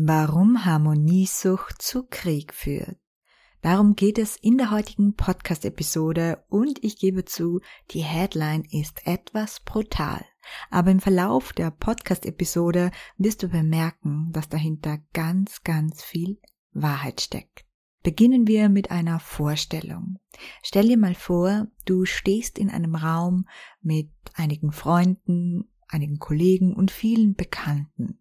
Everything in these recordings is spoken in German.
Warum Harmoniesucht zu Krieg führt. Darum geht es in der heutigen Podcast-Episode und ich gebe zu, die Headline ist etwas brutal. Aber im Verlauf der Podcast-Episode wirst du bemerken, dass dahinter ganz, ganz viel Wahrheit steckt. Beginnen wir mit einer Vorstellung. Stell dir mal vor, du stehst in einem Raum mit einigen Freunden, einigen Kollegen und vielen Bekannten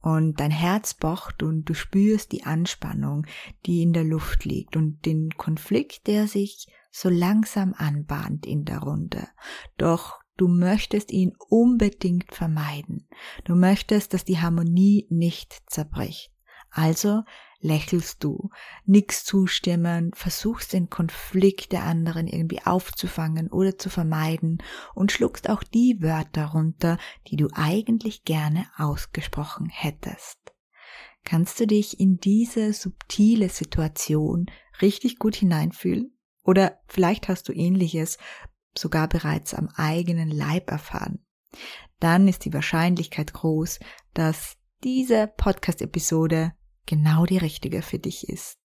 und dein Herz pocht und du spürst die Anspannung, die in der Luft liegt und den Konflikt, der sich so langsam anbahnt in der Runde. Doch du möchtest ihn unbedingt vermeiden. Du möchtest, dass die Harmonie nicht zerbricht. Also lächelst du, nix zustimmen, versuchst den Konflikt der anderen irgendwie aufzufangen oder zu vermeiden und schluckst auch die Wörter runter, die du eigentlich gerne ausgesprochen hättest. Kannst du dich in diese subtile Situation richtig gut hineinfühlen? Oder vielleicht hast du ähnliches sogar bereits am eigenen Leib erfahren. Dann ist die Wahrscheinlichkeit groß, dass diese Podcast-Episode genau die richtige für dich ist.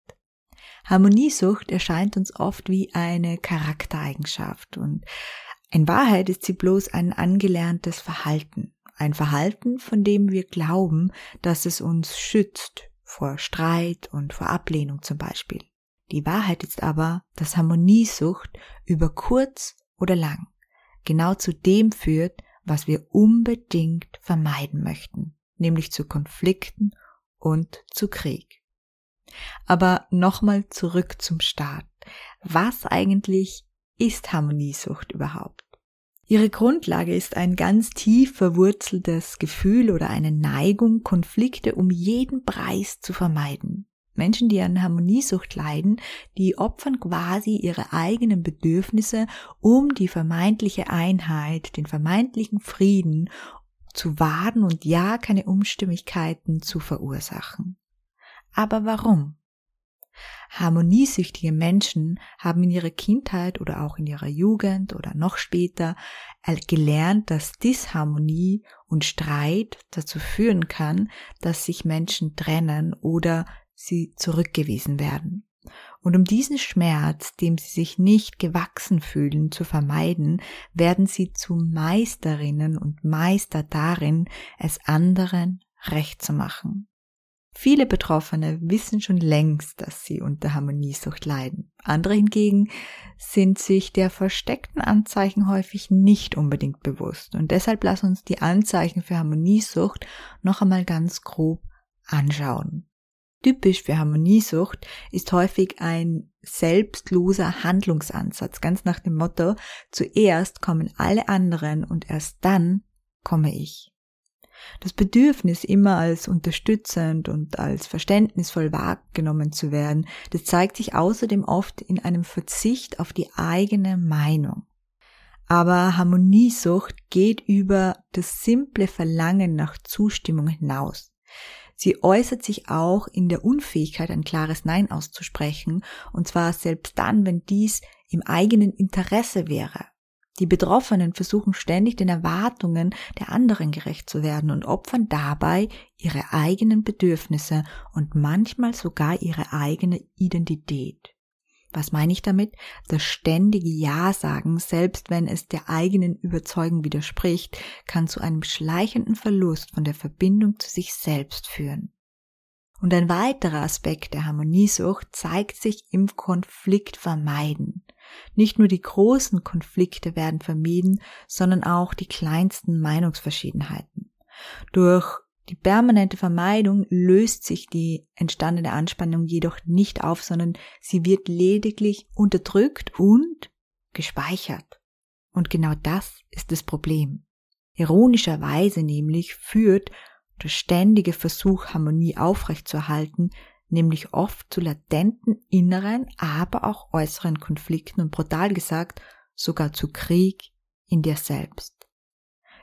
Harmoniesucht erscheint uns oft wie eine Charaktereigenschaft und in Wahrheit ist sie bloß ein angelerntes Verhalten. Ein Verhalten, von dem wir glauben, dass es uns schützt vor Streit und vor Ablehnung zum Beispiel. Die Wahrheit ist aber, dass Harmoniesucht über kurz oder lang genau zu dem führt, was wir unbedingt vermeiden möchten, nämlich zu Konflikten und zu Krieg. Aber nochmal zurück zum Start. Was eigentlich ist Harmoniesucht überhaupt? Ihre Grundlage ist ein ganz tief verwurzeltes Gefühl oder eine Neigung, Konflikte um jeden Preis zu vermeiden. Menschen, die an Harmoniesucht leiden, die opfern quasi ihre eigenen Bedürfnisse, um die vermeintliche Einheit, den vermeintlichen Frieden zu wahren und ja keine Unstimmigkeiten zu verursachen. Aber warum? Harmoniesüchtige Menschen haben in ihrer Kindheit oder auch in ihrer Jugend oder noch später gelernt, dass Disharmonie und Streit dazu führen kann, dass sich Menschen trennen oder sie zurückgewiesen werden. Und um diesen Schmerz, dem sie sich nicht gewachsen fühlen, zu vermeiden, werden sie zu Meisterinnen und Meister darin, es anderen recht zu machen. Viele Betroffene wissen schon längst, dass sie unter Harmoniesucht leiden. Andere hingegen sind sich der versteckten Anzeichen häufig nicht unbedingt bewusst. Und deshalb lass uns die Anzeichen für Harmoniesucht noch einmal ganz grob anschauen. Typisch für Harmoniesucht ist häufig ein selbstloser Handlungsansatz, ganz nach dem Motto, zuerst kommen alle anderen und erst dann komme ich. Das Bedürfnis, immer als unterstützend und als verständnisvoll wahrgenommen zu werden, das zeigt sich außerdem oft in einem Verzicht auf die eigene Meinung. Aber Harmoniesucht geht über das simple Verlangen nach Zustimmung hinaus. Sie äußert sich auch in der Unfähigkeit, ein klares Nein auszusprechen, und zwar selbst dann, wenn dies im eigenen Interesse wäre. Die Betroffenen versuchen ständig den Erwartungen der anderen gerecht zu werden und opfern dabei ihre eigenen Bedürfnisse und manchmal sogar ihre eigene Identität. Was meine ich damit? Das ständige Ja sagen, selbst wenn es der eigenen Überzeugung widerspricht, kann zu einem schleichenden Verlust von der Verbindung zu sich selbst führen. Und ein weiterer Aspekt der Harmoniesucht zeigt sich im Konflikt vermeiden. Nicht nur die großen Konflikte werden vermieden, sondern auch die kleinsten Meinungsverschiedenheiten. Durch die permanente Vermeidung löst sich die entstandene Anspannung jedoch nicht auf, sondern sie wird lediglich unterdrückt und gespeichert. Und genau das ist das Problem. Ironischerweise nämlich führt der ständige Versuch, Harmonie aufrechtzuerhalten, nämlich oft zu latenten inneren, aber auch äußeren Konflikten und brutal gesagt sogar zu Krieg in dir selbst.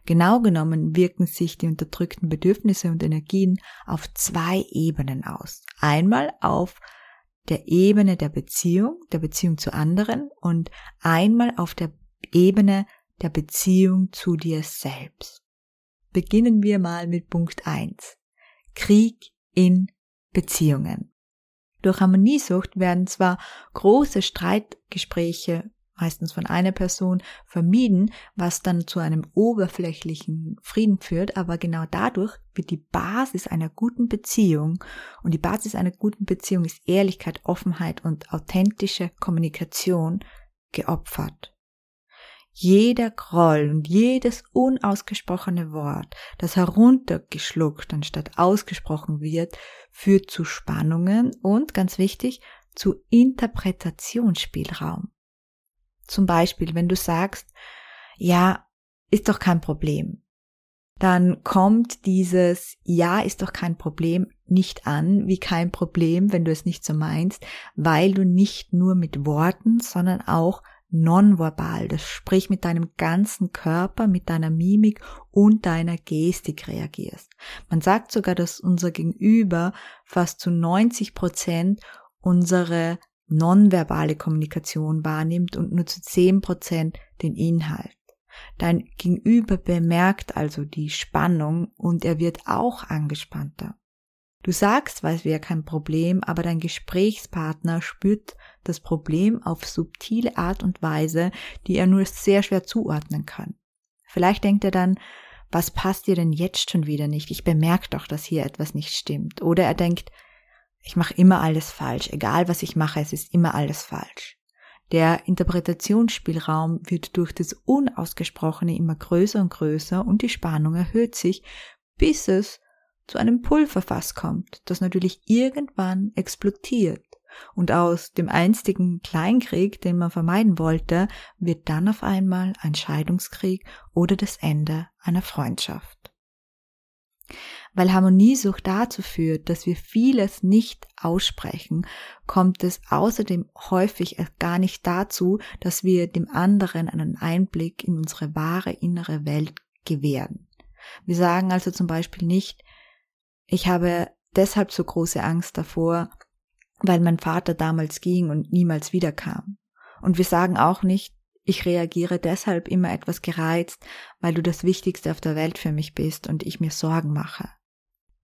Genau genommen wirken sich die unterdrückten Bedürfnisse und Energien auf zwei Ebenen aus. Einmal auf der Ebene der Beziehung, der Beziehung zu anderen und einmal auf der Ebene der Beziehung zu dir selbst. Beginnen wir mal mit Punkt 1. Krieg in Beziehungen. Durch Harmoniesucht werden zwar große Streitgespräche meistens von einer Person, vermieden, was dann zu einem oberflächlichen Frieden führt, aber genau dadurch wird die Basis einer guten Beziehung und die Basis einer guten Beziehung ist Ehrlichkeit, Offenheit und authentische Kommunikation geopfert. Jeder Groll und jedes unausgesprochene Wort, das heruntergeschluckt anstatt ausgesprochen wird, führt zu Spannungen und, ganz wichtig, zu Interpretationsspielraum. Zum Beispiel, wenn du sagst, ja, ist doch kein Problem, dann kommt dieses Ja ist doch kein Problem nicht an wie kein Problem, wenn du es nicht so meinst, weil du nicht nur mit Worten, sondern auch nonverbal, das sprich mit deinem ganzen Körper, mit deiner Mimik und deiner Gestik reagierst. Man sagt sogar, dass unser Gegenüber fast zu 90 Prozent unsere nonverbale Kommunikation wahrnimmt und nur zu zehn Prozent den Inhalt. Dein Gegenüber bemerkt also die Spannung und er wird auch angespannter. Du sagst, weil es wäre kein Problem, aber dein Gesprächspartner spürt das Problem auf subtile Art und Weise, die er nur sehr schwer zuordnen kann. Vielleicht denkt er dann, was passt dir denn jetzt schon wieder nicht? Ich bemerke doch, dass hier etwas nicht stimmt. Oder er denkt, ich mache immer alles falsch, egal was ich mache, es ist immer alles falsch. Der Interpretationsspielraum wird durch das Unausgesprochene immer größer und größer und die Spannung erhöht sich, bis es zu einem Pulverfass kommt, das natürlich irgendwann explodiert. Und aus dem einstigen Kleinkrieg, den man vermeiden wollte, wird dann auf einmal ein Scheidungskrieg oder das Ende einer Freundschaft. Weil Harmoniesucht dazu führt, dass wir vieles nicht aussprechen, kommt es außerdem häufig gar nicht dazu, dass wir dem anderen einen Einblick in unsere wahre innere Welt gewähren. Wir sagen also zum Beispiel nicht, ich habe deshalb so große Angst davor, weil mein Vater damals ging und niemals wiederkam. Und wir sagen auch nicht, ich reagiere deshalb immer etwas gereizt, weil du das Wichtigste auf der Welt für mich bist und ich mir Sorgen mache.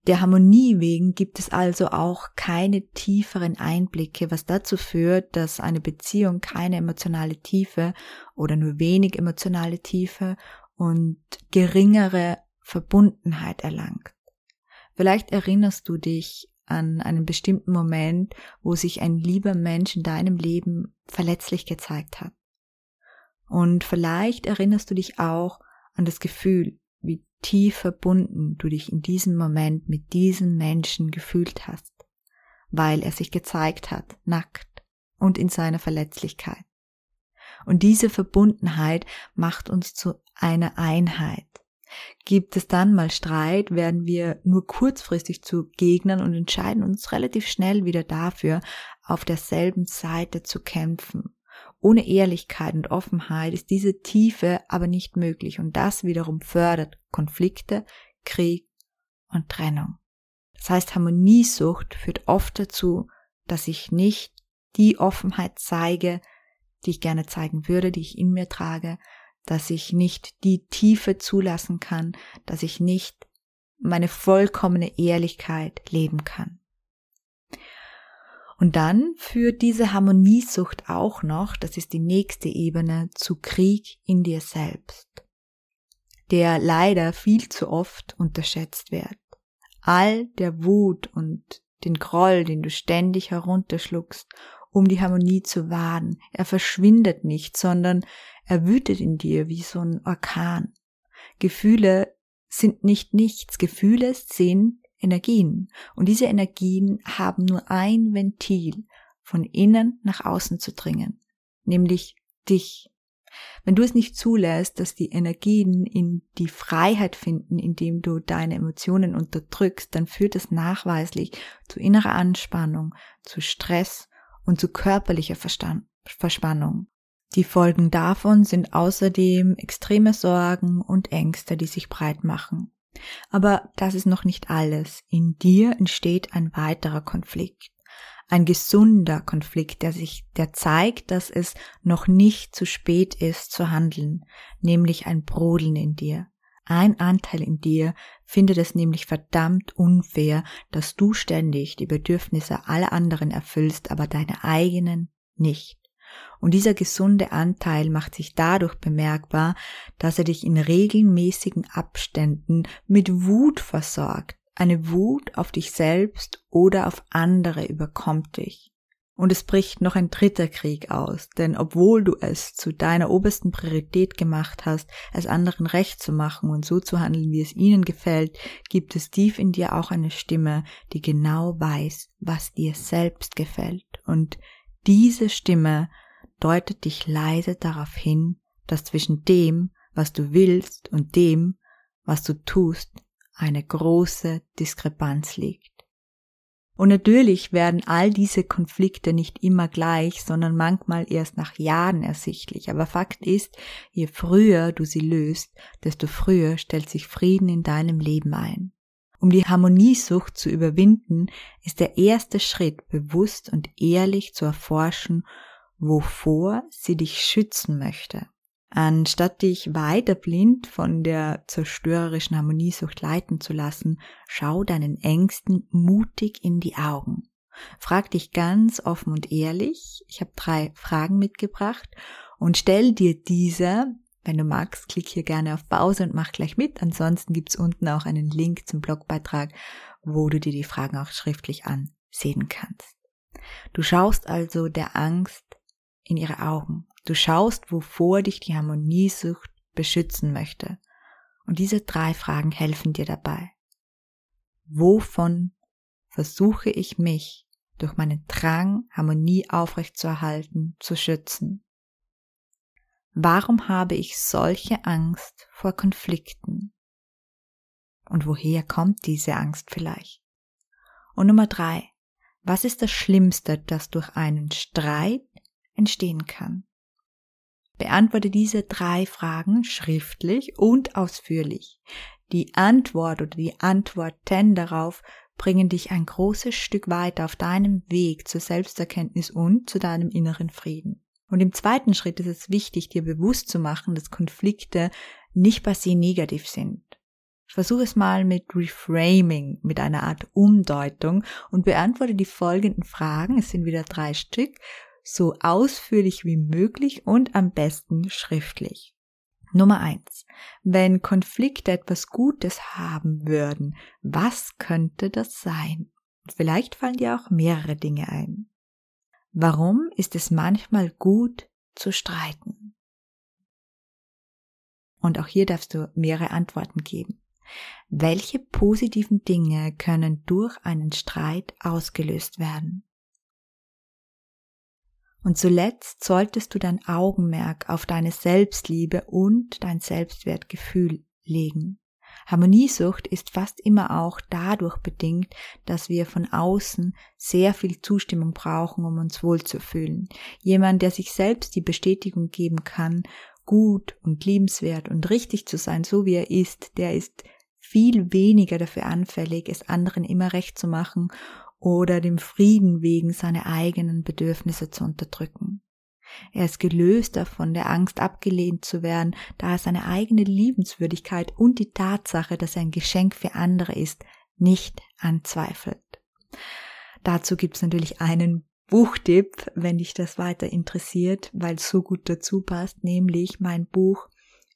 Der Harmonie wegen gibt es also auch keine tieferen Einblicke, was dazu führt, dass eine Beziehung keine emotionale Tiefe oder nur wenig emotionale Tiefe und geringere Verbundenheit erlangt. Vielleicht erinnerst du dich an einen bestimmten Moment, wo sich ein lieber Mensch in deinem Leben verletzlich gezeigt hat. Und vielleicht erinnerst du dich auch an das Gefühl, wie tief verbunden du dich in diesem Moment mit diesem Menschen gefühlt hast, weil er sich gezeigt hat, nackt und in seiner Verletzlichkeit. Und diese Verbundenheit macht uns zu einer Einheit. Gibt es dann mal Streit, werden wir nur kurzfristig zu Gegnern und entscheiden uns relativ schnell wieder dafür, auf derselben Seite zu kämpfen. Ohne Ehrlichkeit und Offenheit ist diese Tiefe aber nicht möglich und das wiederum fördert Konflikte, Krieg und Trennung. Das heißt, Harmoniesucht führt oft dazu, dass ich nicht die Offenheit zeige, die ich gerne zeigen würde, die ich in mir trage, dass ich nicht die Tiefe zulassen kann, dass ich nicht meine vollkommene Ehrlichkeit leben kann. Und dann führt diese Harmoniesucht auch noch, das ist die nächste Ebene, zu Krieg in dir selbst, der leider viel zu oft unterschätzt wird. All der Wut und den Groll, den du ständig herunterschluckst, um die Harmonie zu wahren, er verschwindet nicht, sondern er wütet in dir wie so ein Orkan. Gefühle sind nicht nichts, Gefühle sind Energien. Und diese Energien haben nur ein Ventil, von innen nach außen zu dringen, nämlich dich. Wenn du es nicht zulässt, dass die Energien in die Freiheit finden, indem du deine Emotionen unterdrückst, dann führt es nachweislich zu innerer Anspannung, zu Stress und zu körperlicher Verspannung. Die Folgen davon sind außerdem extreme Sorgen und Ängste, die sich breit machen. Aber das ist noch nicht alles. In dir entsteht ein weiterer Konflikt ein gesunder Konflikt, der sich, der zeigt, dass es noch nicht zu spät ist zu handeln, nämlich ein Brodeln in dir. Ein Anteil in dir findet es nämlich verdammt unfair, dass du ständig die Bedürfnisse aller anderen erfüllst, aber deine eigenen nicht. Und dieser gesunde Anteil macht sich dadurch bemerkbar, dass er dich in regelmäßigen Abständen mit Wut versorgt, eine Wut auf dich selbst oder auf andere überkommt dich. Und es bricht noch ein dritter Krieg aus, denn obwohl du es zu deiner obersten Priorität gemacht hast, es anderen recht zu machen und so zu handeln, wie es ihnen gefällt, gibt es tief in dir auch eine Stimme, die genau weiß, was dir selbst gefällt. Und diese Stimme deutet dich leise darauf hin, dass zwischen dem, was du willst und dem, was du tust, eine große Diskrepanz liegt. Und natürlich werden all diese Konflikte nicht immer gleich, sondern manchmal erst nach Jahren ersichtlich. Aber Fakt ist, je früher du sie löst, desto früher stellt sich Frieden in deinem Leben ein. Um die Harmoniesucht zu überwinden, ist der erste Schritt bewusst und ehrlich zu erforschen, wovor sie dich schützen möchte. Anstatt dich weiter blind von der zerstörerischen Harmoniesucht leiten zu lassen, schau deinen Ängsten mutig in die Augen. Frag dich ganz offen und ehrlich. Ich habe drei Fragen mitgebracht und stell dir diese. Wenn du magst, klick hier gerne auf Pause und mach gleich mit. Ansonsten gibt's unten auch einen Link zum Blogbeitrag, wo du dir die Fragen auch schriftlich ansehen kannst. Du schaust also der Angst in ihre Augen Du schaust, wovor dich die Harmoniesucht beschützen möchte. Und diese drei Fragen helfen dir dabei. Wovon versuche ich mich durch meinen Drang, Harmonie aufrechtzuerhalten, zu schützen? Warum habe ich solche Angst vor Konflikten? Und woher kommt diese Angst vielleicht? Und Nummer drei. Was ist das Schlimmste, das durch einen Streit entstehen kann? Beantworte diese drei Fragen schriftlich und ausführlich. Die Antwort oder die Antworten darauf bringen dich ein großes Stück weiter auf deinem Weg zur Selbsterkenntnis und zu deinem inneren Frieden. Und im zweiten Schritt ist es wichtig, dir bewusst zu machen, dass Konflikte nicht per se negativ sind. Versuch es mal mit Reframing, mit einer Art Umdeutung und beantworte die folgenden Fragen, es sind wieder drei Stück, so ausführlich wie möglich und am besten schriftlich. Nummer eins: Wenn Konflikte etwas Gutes haben würden, was könnte das sein? Vielleicht fallen dir auch mehrere Dinge ein. Warum ist es manchmal gut zu streiten? Und auch hier darfst du mehrere Antworten geben. Welche positiven Dinge können durch einen Streit ausgelöst werden? Und zuletzt solltest du dein Augenmerk auf deine Selbstliebe und dein Selbstwertgefühl legen. Harmoniesucht ist fast immer auch dadurch bedingt, dass wir von außen sehr viel Zustimmung brauchen, um uns wohlzufühlen. Jemand, der sich selbst die Bestätigung geben kann, gut und liebenswert und richtig zu sein, so wie er ist, der ist viel weniger dafür anfällig, es anderen immer recht zu machen oder dem Frieden wegen seine eigenen Bedürfnisse zu unterdrücken. Er ist gelöst davon, der Angst abgelehnt zu werden, da er seine eigene Liebenswürdigkeit und die Tatsache, dass er ein Geschenk für andere ist, nicht anzweifelt. Dazu gibt's natürlich einen Buchtipp, wenn dich das weiter interessiert, weil es so gut dazu passt, nämlich mein Buch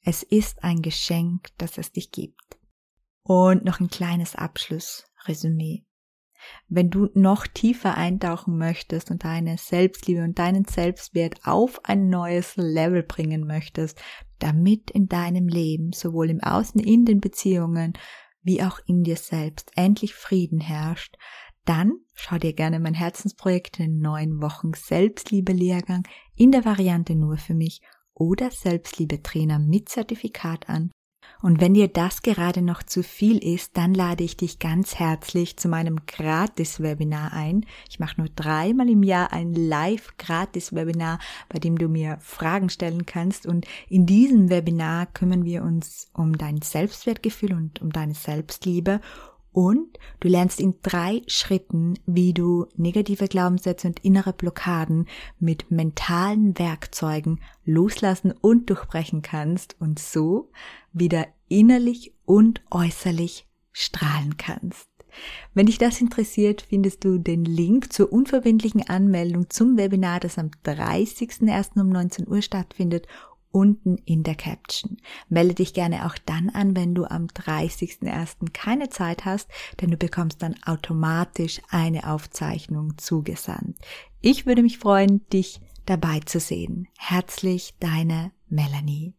Es ist ein Geschenk, dass es dich gibt. Und noch ein kleines Abschlussresümee. Wenn du noch tiefer eintauchen möchtest und deine Selbstliebe und deinen Selbstwert auf ein neues Level bringen möchtest, damit in deinem Leben, sowohl im Außen in den Beziehungen wie auch in dir selbst endlich Frieden herrscht, dann schau dir gerne mein Herzensprojekt in neun Wochen Selbstliebe-Lehrgang in der Variante nur für mich oder Selbstliebe-Trainer mit Zertifikat an und wenn dir das gerade noch zu viel ist, dann lade ich dich ganz herzlich zu meinem Gratis-Webinar ein. Ich mache nur dreimal im Jahr ein Live-Gratis-Webinar, bei dem du mir Fragen stellen kannst. Und in diesem Webinar kümmern wir uns um dein Selbstwertgefühl und um deine Selbstliebe und du lernst in drei Schritten, wie du negative Glaubenssätze und innere Blockaden mit mentalen Werkzeugen loslassen und durchbrechen kannst und so wieder innerlich und äußerlich strahlen kannst. Wenn dich das interessiert, findest du den Link zur unverbindlichen Anmeldung zum Webinar, das am 30.01. um 19 Uhr stattfindet unten in der Caption. Melde dich gerne auch dann an, wenn du am 30.01. keine Zeit hast, denn du bekommst dann automatisch eine Aufzeichnung zugesandt. Ich würde mich freuen, dich dabei zu sehen. Herzlich deine Melanie.